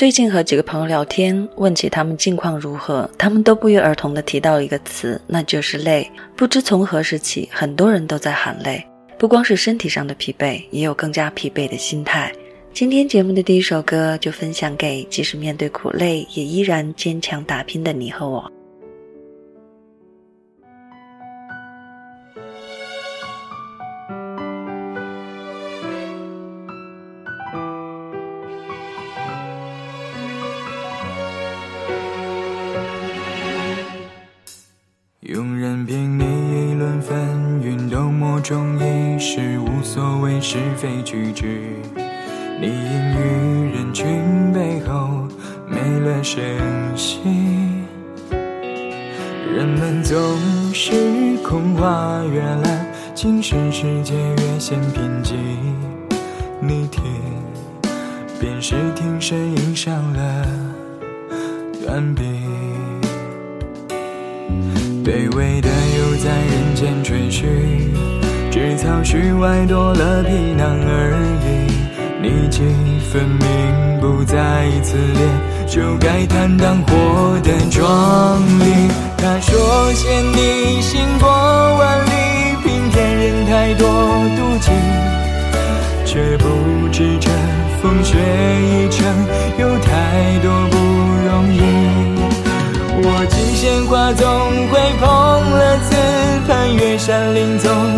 最近和几个朋友聊天，问起他们近况如何，他们都不约而同地提到一个词，那就是累。不知从何时起，很多人都在喊累，不光是身体上的疲惫，也有更加疲惫的心态。今天节目的第一首歌就分享给即使面对苦累，也依然坚强打拼的你和我。无所谓是非曲直，你隐于人群背后没了声息。人们总是空话越烂，精神世界越显贫瘠。你听，便是听声音上了断臂。卑微的又在人间吹嘘。是草絮外多了皮囊而已，你既分明不在此列，就该坦荡活得壮丽。他说嫌你行过万里，平添人太多妒忌，却不知这风雪一程有太多不容易。我尽鲜花总会碰了刺，攀越山岭总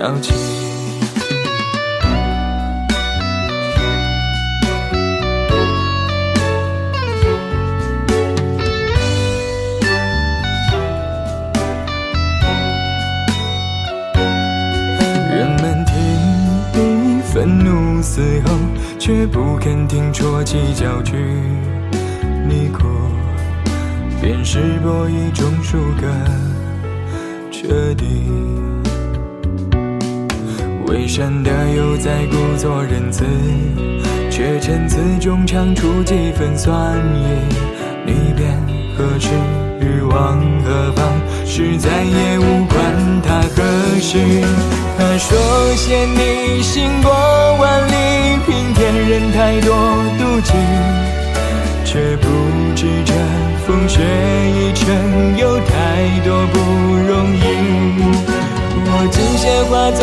很小气。嘶吼，却不肯听啜泣叫句。你哭，便是博弈中输个彻底。伪善的又在故作仁慈，却陈词中尝出几分酸意。你便何时往何方？是再也无关他何时。他说嫌你行过万里，平添人太多妒忌，却不知这风雪一程有太多不容易。我尽鲜花总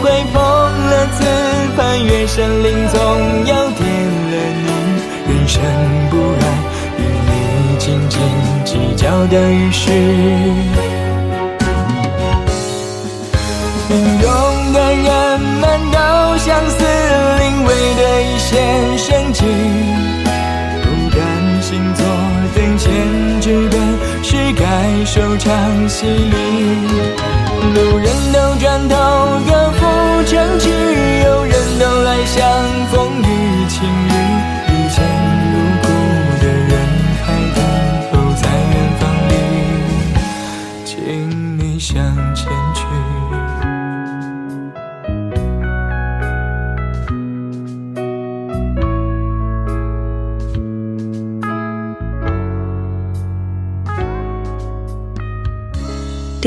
会碰了刺，攀越山林总要跌了你。人生不安，与你斤斤计较的于事。平庸的人们都相似，临危的一线生机。不甘心做收场戏里。路人都转头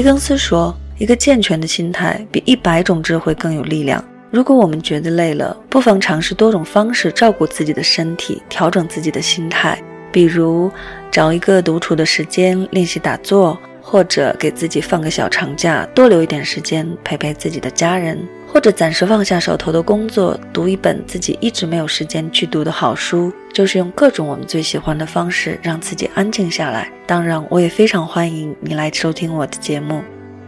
狄更斯说：“一个健全的心态比一百种智慧更有力量。如果我们觉得累了，不妨尝试多种方式照顾自己的身体，调整自己的心态。比如，找一个独处的时间练习打坐，或者给自己放个小长假，多留一点时间陪陪自己的家人，或者暂时放下手头的工作，读一本自己一直没有时间去读的好书。”就是用各种我们最喜欢的方式让自己安静下来。当然，我也非常欢迎你来收听我的节目。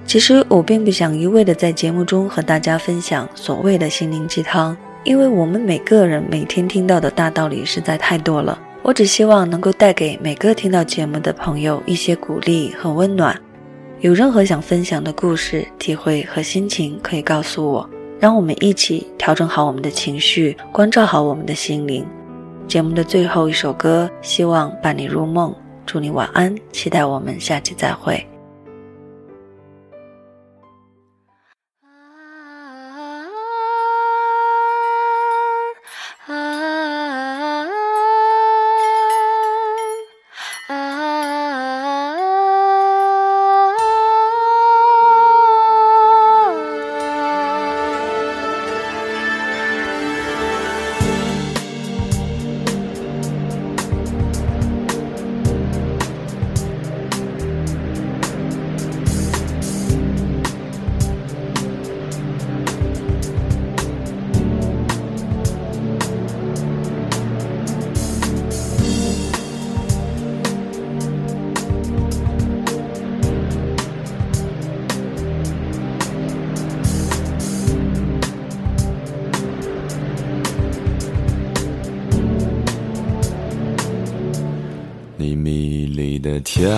其实我并不想一味的在节目中和大家分享所谓的心灵鸡汤，因为我们每个人每天听到的大道理实在太多了。我只希望能够带给每个听到节目的朋友一些鼓励和温暖。有任何想分享的故事、体会和心情，可以告诉我，让我们一起调整好我们的情绪，关照好我们的心灵。节目的最后一首歌，希望伴你入梦，祝你晚安，期待我们下期再会。你迷离的跳，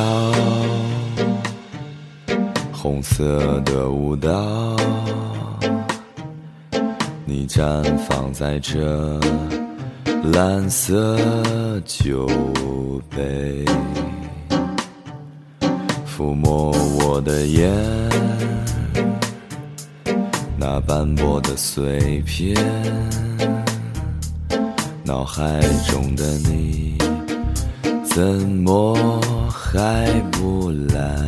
红色的舞蹈，你绽放在这蓝色酒杯，抚摸我的眼，那斑驳的碎片，脑海中的你。怎么还不来？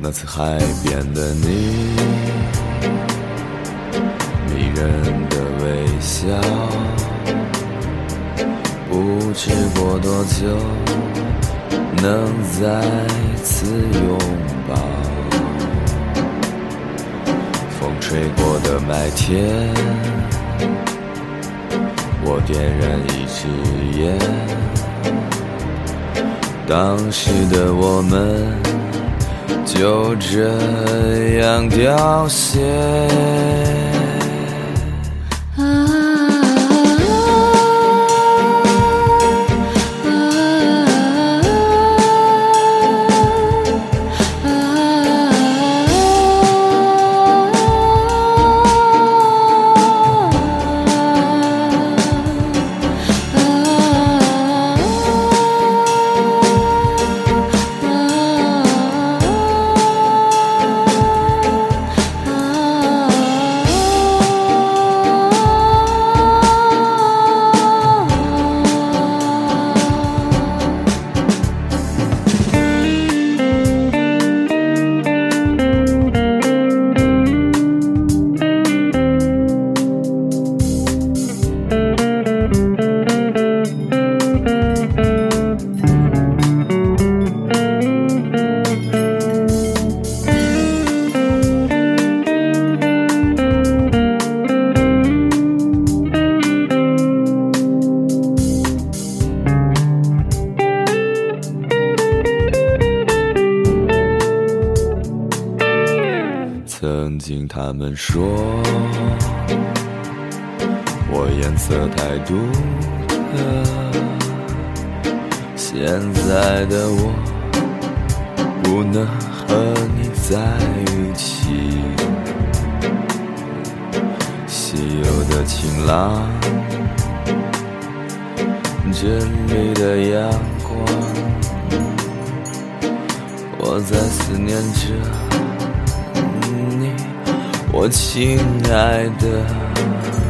那次海边的你，迷人的微笑，不知过多久能再次拥抱。风吹过的麦田。我点燃一支烟，当时的我们就这样凋谢。他们说我颜色太独特，现在的我不能和你在一起。稀有的晴朗，真美的阳光，我在思念着。我亲爱的。